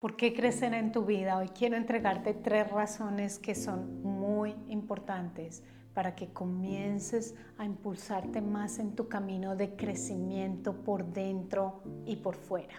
¿Por qué crecer en tu vida? Hoy quiero entregarte tres razones que son muy importantes para que comiences a impulsarte más en tu camino de crecimiento por dentro y por fuera.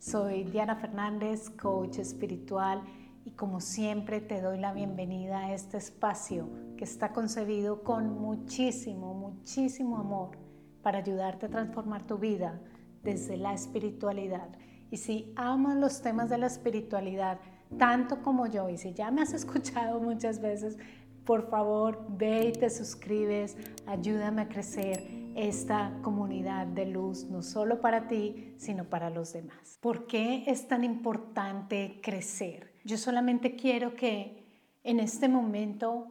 Soy Diana Fernández, coach espiritual, y como siempre te doy la bienvenida a este espacio que está concebido con muchísimo, muchísimo amor para ayudarte a transformar tu vida desde la espiritualidad y si amas los temas de la espiritualidad tanto como yo, y si ya me has escuchado muchas veces, por favor ve y te suscribes, ayúdame a crecer esta comunidad de luz, no solo para ti, sino para los demás. ¿Por qué es tan importante crecer? Yo solamente quiero que en este momento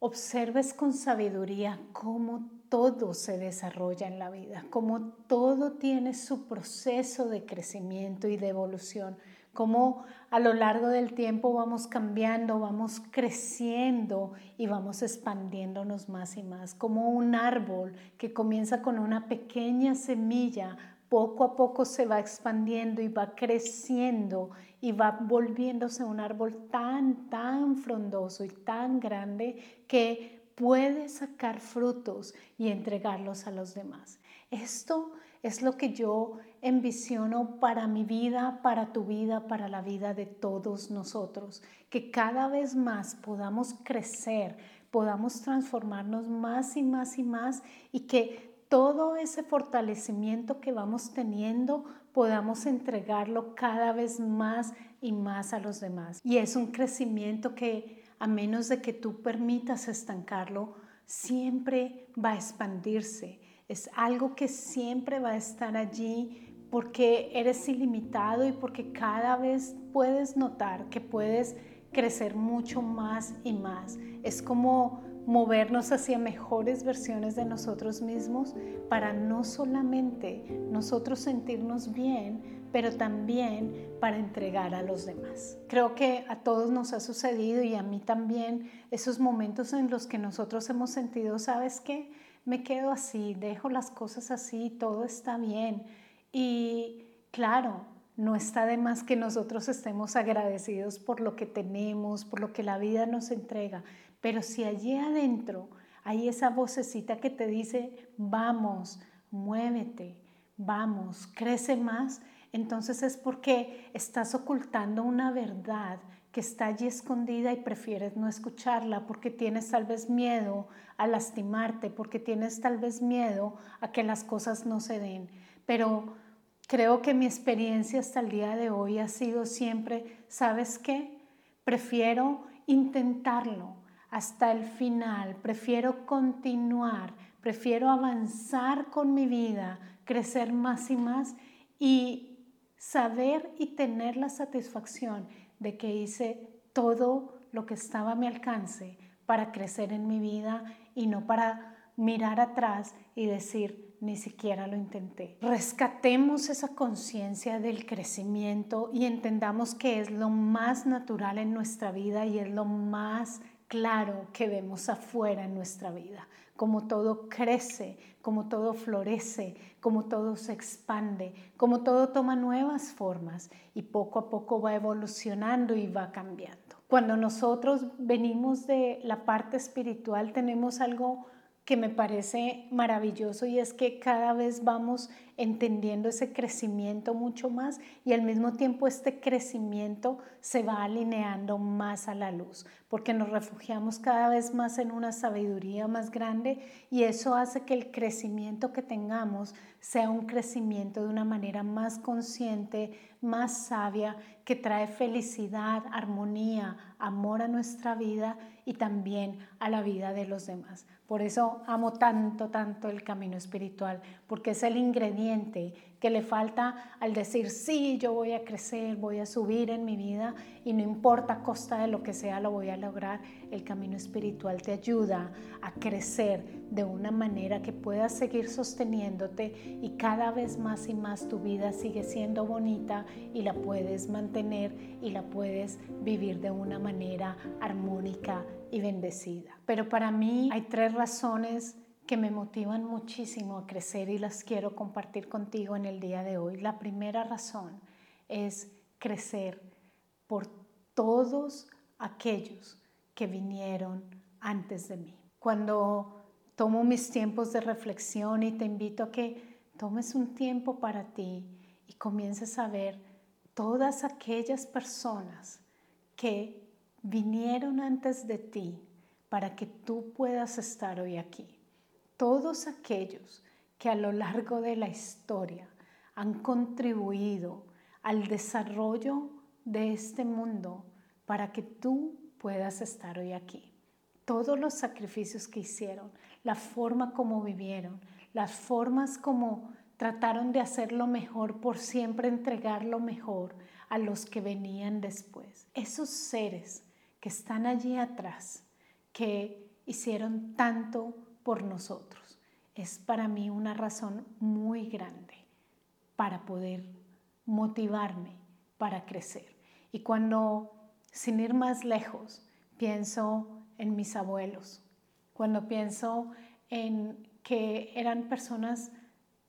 observes con sabiduría cómo todo se desarrolla en la vida, como todo tiene su proceso de crecimiento y de evolución, como a lo largo del tiempo vamos cambiando, vamos creciendo y vamos expandiéndonos más y más, como un árbol que comienza con una pequeña semilla, poco a poco se va expandiendo y va creciendo y va volviéndose un árbol tan, tan frondoso y tan grande que puede sacar frutos y entregarlos a los demás. Esto es lo que yo envisiono para mi vida, para tu vida, para la vida de todos nosotros, que cada vez más podamos crecer, podamos transformarnos más y más y más y que todo ese fortalecimiento que vamos teniendo podamos entregarlo cada vez más y más a los demás. Y es un crecimiento que a menos de que tú permitas estancarlo, siempre va a expandirse. Es algo que siempre va a estar allí porque eres ilimitado y porque cada vez puedes notar que puedes crecer mucho más y más. Es como movernos hacia mejores versiones de nosotros mismos para no solamente nosotros sentirnos bien, pero también para entregar a los demás. Creo que a todos nos ha sucedido y a mí también esos momentos en los que nosotros hemos sentido, ¿sabes qué? Me quedo así, dejo las cosas así, todo está bien. Y claro, no está de más que nosotros estemos agradecidos por lo que tenemos, por lo que la vida nos entrega, pero si allí adentro hay esa vocecita que te dice, vamos, muévete, vamos, crece más, entonces es porque estás ocultando una verdad que está allí escondida y prefieres no escucharla porque tienes tal vez miedo a lastimarte, porque tienes tal vez miedo a que las cosas no se den. Pero creo que mi experiencia hasta el día de hoy ha sido siempre, ¿sabes qué? Prefiero intentarlo hasta el final, prefiero continuar, prefiero avanzar con mi vida, crecer más y más y saber y tener la satisfacción de que hice todo lo que estaba a mi alcance para crecer en mi vida y no para mirar atrás y decir, ni siquiera lo intenté. Rescatemos esa conciencia del crecimiento y entendamos que es lo más natural en nuestra vida y es lo más claro que vemos afuera en nuestra vida, como todo crece, como todo florece, como todo se expande, como todo toma nuevas formas y poco a poco va evolucionando y va cambiando. Cuando nosotros venimos de la parte espiritual tenemos algo que me parece maravilloso y es que cada vez vamos entendiendo ese crecimiento mucho más y al mismo tiempo este crecimiento se va alineando más a la luz porque nos refugiamos cada vez más en una sabiduría más grande y eso hace que el crecimiento que tengamos sea un crecimiento de una manera más consciente, más sabia, que trae felicidad, armonía, amor a nuestra vida y también a la vida de los demás. Por eso amo tanto, tanto el camino espiritual, porque es el ingrediente que le falta al decir, sí, yo voy a crecer, voy a subir en mi vida y no importa a costa de lo que sea, lo voy a lograr. El camino espiritual te ayuda a crecer de una manera que puedas seguir sosteniéndote y cada vez más y más tu vida sigue siendo bonita y la puedes mantener y la puedes vivir de una manera armónica y bendecida. Pero para mí hay tres razones que me motivan muchísimo a crecer y las quiero compartir contigo en el día de hoy. La primera razón es crecer por todos aquellos que vinieron antes de mí. Cuando tomo mis tiempos de reflexión y te invito a que tomes un tiempo para ti y comiences a ver todas aquellas personas que vinieron antes de ti para que tú puedas estar hoy aquí. Todos aquellos que a lo largo de la historia han contribuido al desarrollo de este mundo para que tú puedas estar hoy aquí. Todos los sacrificios que hicieron, la forma como vivieron, las formas como trataron de hacer lo mejor por siempre entregar lo mejor a los que venían después. Esos seres que están allí atrás, que hicieron tanto por nosotros, es para mí una razón muy grande para poder motivarme para crecer. Y cuando, sin ir más lejos, pienso en mis abuelos, cuando pienso en que eran personas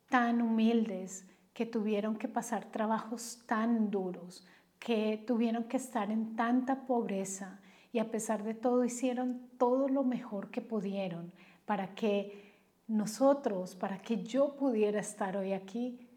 tan humildes, que tuvieron que pasar trabajos tan duros, que tuvieron que estar en tanta pobreza y a pesar de todo hicieron todo lo mejor que pudieron para que nosotros, para que yo pudiera estar hoy aquí,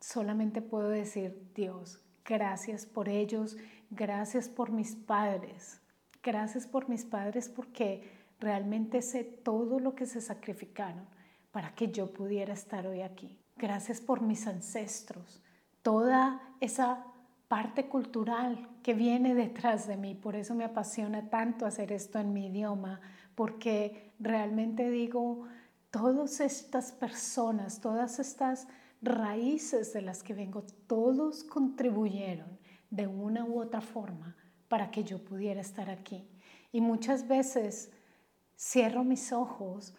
solamente puedo decir, Dios, gracias por ellos, gracias por mis padres, gracias por mis padres porque realmente sé todo lo que se sacrificaron para que yo pudiera estar hoy aquí. Gracias por mis ancestros, toda esa parte cultural que viene detrás de mí. Por eso me apasiona tanto hacer esto en mi idioma, porque realmente digo, todas estas personas, todas estas raíces de las que vengo, todos contribuyeron de una u otra forma para que yo pudiera estar aquí. Y muchas veces cierro mis ojos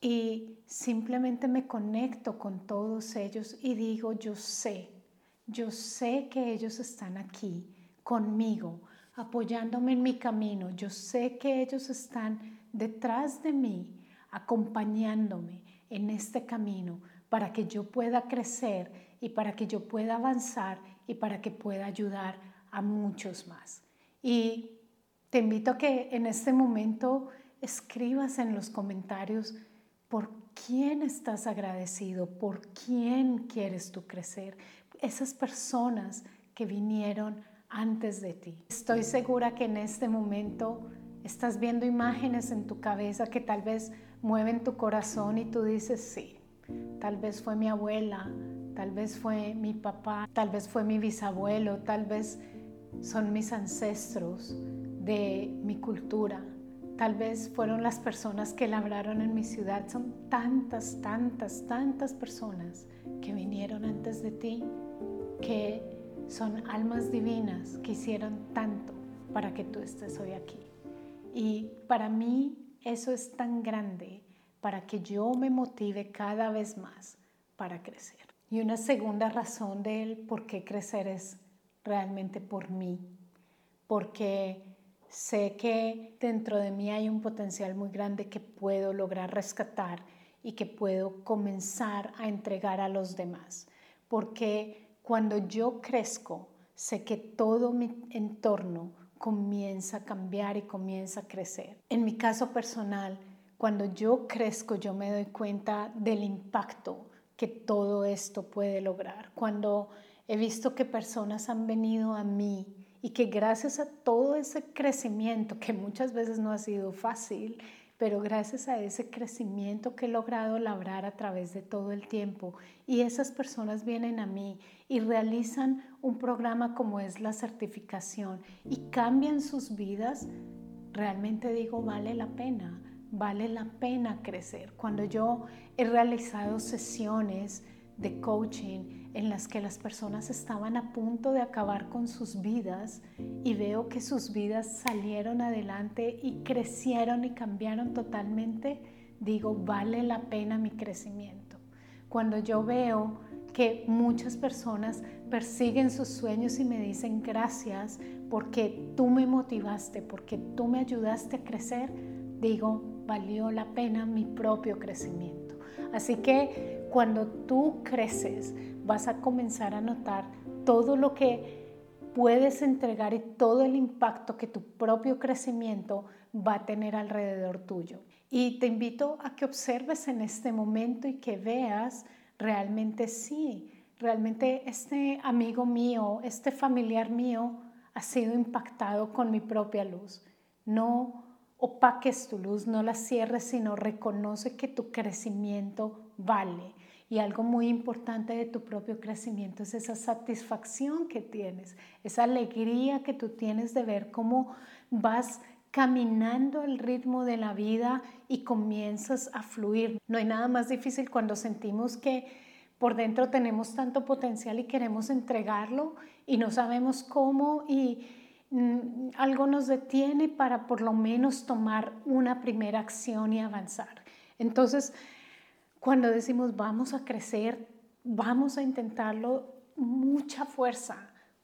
y simplemente me conecto con todos ellos y digo, yo sé, yo sé que ellos están aquí conmigo, apoyándome en mi camino. Yo sé que ellos están detrás de mí, acompañándome en este camino para que yo pueda crecer y para que yo pueda avanzar y para que pueda ayudar a muchos más. Y te invito a que en este momento escribas en los comentarios por quién estás agradecido, por quién quieres tú crecer, esas personas que vinieron antes de ti. Estoy segura que en este momento estás viendo imágenes en tu cabeza que tal vez mueven tu corazón y tú dices, sí, Tal vez fue mi abuela, tal vez fue mi papá, tal vez fue mi bisabuelo, tal vez son mis ancestros de mi cultura, tal vez fueron las personas que labraron en mi ciudad. Son tantas, tantas, tantas personas que vinieron antes de ti, que son almas divinas que hicieron tanto para que tú estés hoy aquí. Y para mí eso es tan grande para que yo me motive cada vez más para crecer. Y una segunda razón de él por qué crecer es realmente por mí, porque sé que dentro de mí hay un potencial muy grande que puedo lograr rescatar y que puedo comenzar a entregar a los demás, porque cuando yo crezco, sé que todo mi entorno comienza a cambiar y comienza a crecer. En mi caso personal, cuando yo crezco, yo me doy cuenta del impacto que todo esto puede lograr. Cuando he visto que personas han venido a mí y que gracias a todo ese crecimiento, que muchas veces no ha sido fácil, pero gracias a ese crecimiento que he logrado labrar a través de todo el tiempo y esas personas vienen a mí y realizan un programa como es la certificación y cambian sus vidas, realmente digo, vale la pena vale la pena crecer. Cuando yo he realizado sesiones de coaching en las que las personas estaban a punto de acabar con sus vidas y veo que sus vidas salieron adelante y crecieron y cambiaron totalmente, digo, vale la pena mi crecimiento. Cuando yo veo que muchas personas persiguen sus sueños y me dicen gracias porque tú me motivaste, porque tú me ayudaste a crecer, digo, valió la pena mi propio crecimiento. Así que cuando tú creces, vas a comenzar a notar todo lo que puedes entregar y todo el impacto que tu propio crecimiento va a tener alrededor tuyo. Y te invito a que observes en este momento y que veas realmente sí, realmente este amigo mío, este familiar mío ha sido impactado con mi propia luz. No opaques tu luz, no la cierres, sino reconoce que tu crecimiento vale. Y algo muy importante de tu propio crecimiento es esa satisfacción que tienes, esa alegría que tú tienes de ver cómo vas caminando al ritmo de la vida y comienzas a fluir. No hay nada más difícil cuando sentimos que por dentro tenemos tanto potencial y queremos entregarlo y no sabemos cómo y mm, algo nos detiene para por lo menos tomar una primera acción y avanzar. Entonces, cuando decimos vamos a crecer, vamos a intentarlo, mucha fuerza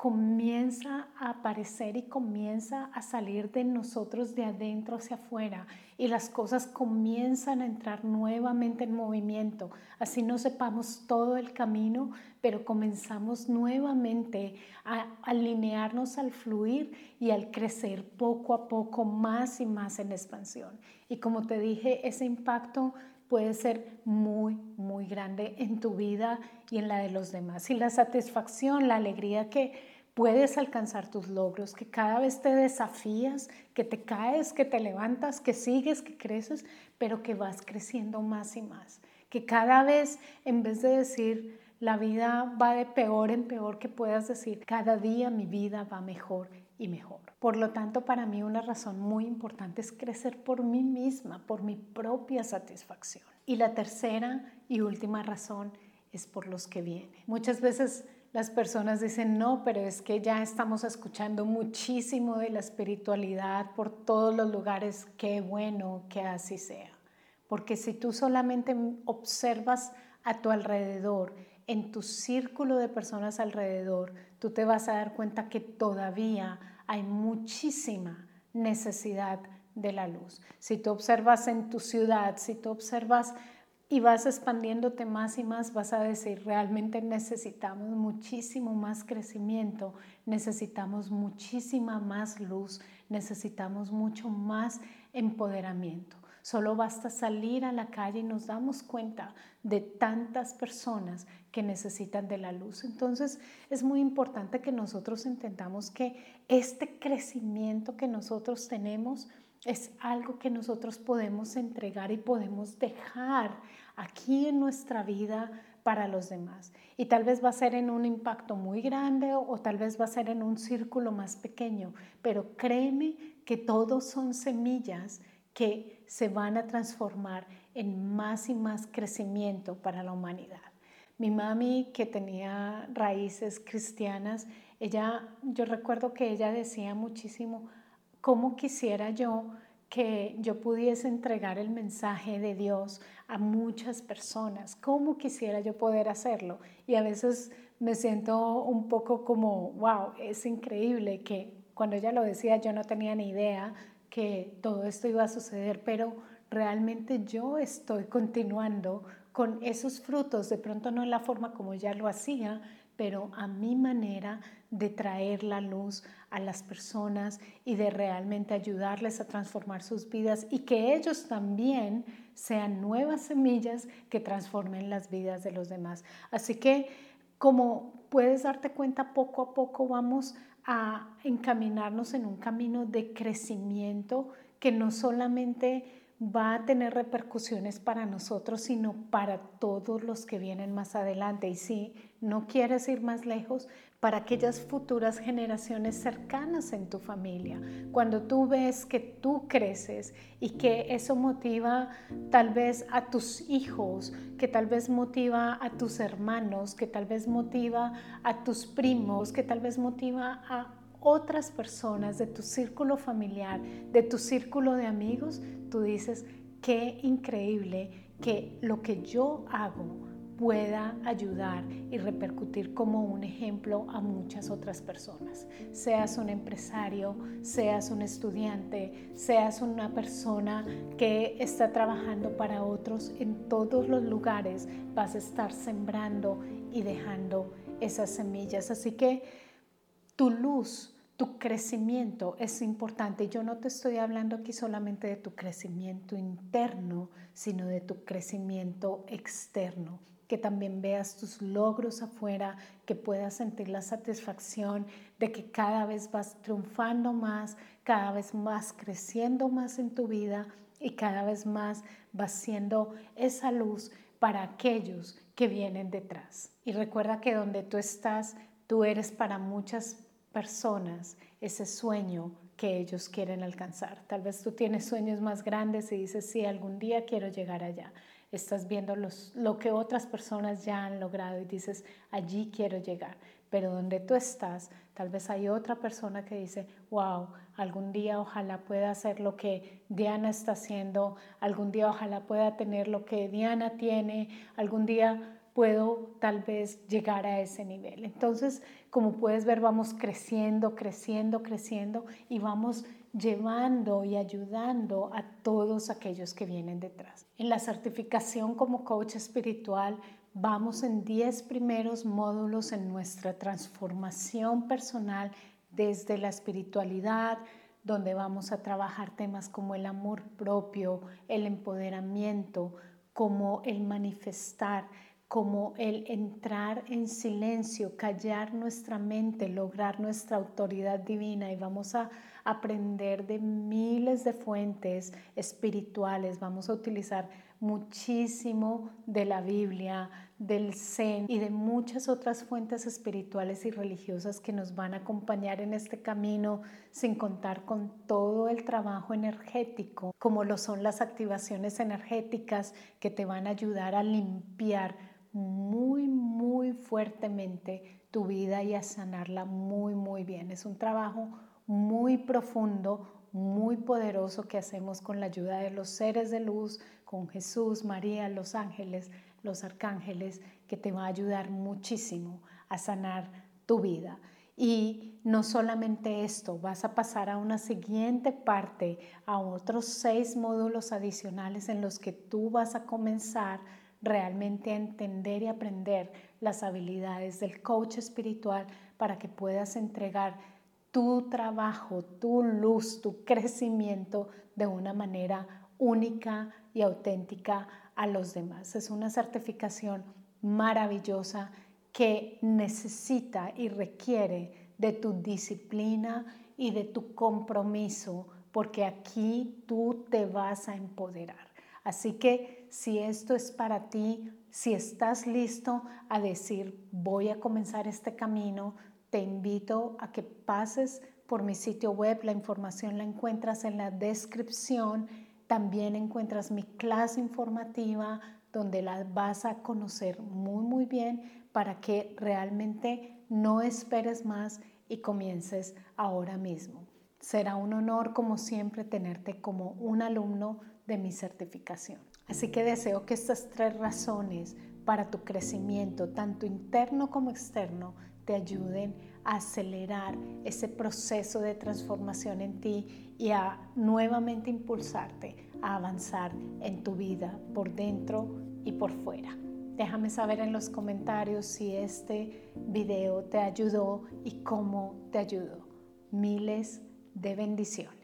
comienza a aparecer y comienza a salir de nosotros de adentro hacia afuera y las cosas comienzan a entrar nuevamente en movimiento. Así no sepamos todo el camino, pero comenzamos nuevamente a alinearnos al fluir y al crecer poco a poco más y más en expansión. Y como te dije, ese impacto puede ser muy, muy grande en tu vida y en la de los demás. Y la satisfacción, la alegría que puedes alcanzar tus logros, que cada vez te desafías, que te caes, que te levantas, que sigues, que creces, pero que vas creciendo más y más. Que cada vez, en vez de decir, la vida va de peor en peor, que puedas decir, cada día mi vida va mejor y mejor. Por lo tanto, para mí una razón muy importante es crecer por mí misma, por mi propia satisfacción. Y la tercera y última razón es por los que vienen. Muchas veces las personas dicen, no, pero es que ya estamos escuchando muchísimo de la espiritualidad por todos los lugares, qué bueno que así sea. Porque si tú solamente observas a tu alrededor, en tu círculo de personas alrededor, tú te vas a dar cuenta que todavía hay muchísima necesidad de la luz. Si tú observas en tu ciudad, si tú observas y vas expandiéndote más y más, vas a decir, realmente necesitamos muchísimo más crecimiento, necesitamos muchísima más luz, necesitamos mucho más empoderamiento. Solo basta salir a la calle y nos damos cuenta de tantas personas que necesitan de la luz. Entonces es muy importante que nosotros entendamos que este crecimiento que nosotros tenemos es algo que nosotros podemos entregar y podemos dejar aquí en nuestra vida para los demás. Y tal vez va a ser en un impacto muy grande o, tal vez va a ser en un círculo más pequeño, pero créeme que todos son semillas que se van a transformar en más y más crecimiento para la humanidad. Mi mami, que tenía raíces cristianas, ella, yo recuerdo que ella decía muchísimo, ¿cómo quisiera yo que yo pudiese entregar el mensaje de Dios a muchas personas? ¿Cómo quisiera yo poder hacerlo? Y a veces me siento un poco como, wow, es increíble que cuando ella lo decía yo no tenía ni idea que todo esto iba a suceder, pero realmente yo estoy continuando con esos frutos, de pronto no en la forma como ya lo hacía, pero a mi manera de traer la luz a las personas y de realmente ayudarles a transformar sus vidas y que ellos también sean nuevas semillas que transformen las vidas de los demás. Así que como puedes darte cuenta, poco a poco vamos a encaminarnos en un camino de crecimiento que no solamente va a tener repercusiones para nosotros, sino para todos los que vienen más adelante. Y si no quieres ir más lejos, para aquellas futuras generaciones cercanas en tu familia. Cuando tú ves que tú creces y que eso motiva tal vez a tus hijos, que tal vez motiva a tus hermanos, que tal vez motiva a tus primos, que tal vez motiva a otras personas de tu círculo familiar, de tu círculo de amigos, tú dices, qué increíble que lo que yo hago pueda ayudar y repercutir como un ejemplo a muchas otras personas. Seas un empresario, seas un estudiante, seas una persona que está trabajando para otros, en todos los lugares vas a estar sembrando y dejando esas semillas. Así que tu luz, tu crecimiento es importante. Yo no te estoy hablando aquí solamente de tu crecimiento interno, sino de tu crecimiento externo. Que también veas tus logros afuera, que puedas sentir la satisfacción de que cada vez vas triunfando más, cada vez más creciendo más en tu vida y cada vez más vas siendo esa luz para aquellos que vienen detrás. Y recuerda que donde tú estás, tú eres para muchas personas ese sueño que ellos quieren alcanzar. Tal vez tú tienes sueños más grandes y dices, sí, algún día quiero llegar allá. Estás viendo los, lo que otras personas ya han logrado y dices, allí quiero llegar. Pero donde tú estás, tal vez hay otra persona que dice, wow, algún día ojalá pueda hacer lo que Diana está haciendo, algún día ojalá pueda tener lo que Diana tiene, algún día puedo tal vez llegar a ese nivel. Entonces, como puedes ver, vamos creciendo, creciendo, creciendo y vamos llevando y ayudando a todos aquellos que vienen detrás. En la certificación como coach espiritual, vamos en 10 primeros módulos en nuestra transformación personal desde la espiritualidad, donde vamos a trabajar temas como el amor propio, el empoderamiento, como el manifestar, como el entrar en silencio, callar nuestra mente, lograr nuestra autoridad divina. Y vamos a aprender de miles de fuentes espirituales, vamos a utilizar muchísimo de la Biblia, del Zen y de muchas otras fuentes espirituales y religiosas que nos van a acompañar en este camino, sin contar con todo el trabajo energético, como lo son las activaciones energéticas que te van a ayudar a limpiar muy, muy fuertemente tu vida y a sanarla muy, muy bien. Es un trabajo muy profundo, muy poderoso que hacemos con la ayuda de los seres de luz, con Jesús, María, los ángeles, los arcángeles, que te va a ayudar muchísimo a sanar tu vida. Y no solamente esto, vas a pasar a una siguiente parte, a otros seis módulos adicionales en los que tú vas a comenzar realmente a entender y aprender las habilidades del coach espiritual para que puedas entregar tu trabajo, tu luz, tu crecimiento de una manera única y auténtica a los demás. Es una certificación maravillosa que necesita y requiere de tu disciplina y de tu compromiso, porque aquí tú te vas a empoderar. Así que si esto es para ti, si estás listo a decir voy a comenzar este camino, te invito a que pases por mi sitio web. La información la encuentras en la descripción. También encuentras mi clase informativa donde la vas a conocer muy muy bien para que realmente no esperes más y comiences ahora mismo. Será un honor como siempre tenerte como un alumno de mi certificación. Así que deseo que estas tres razones para tu crecimiento, tanto interno como externo, te ayuden a acelerar ese proceso de transformación en ti y a nuevamente impulsarte a avanzar en tu vida por dentro y por fuera. Déjame saber en los comentarios si este video te ayudó y cómo te ayudó. Miles de bendiciones.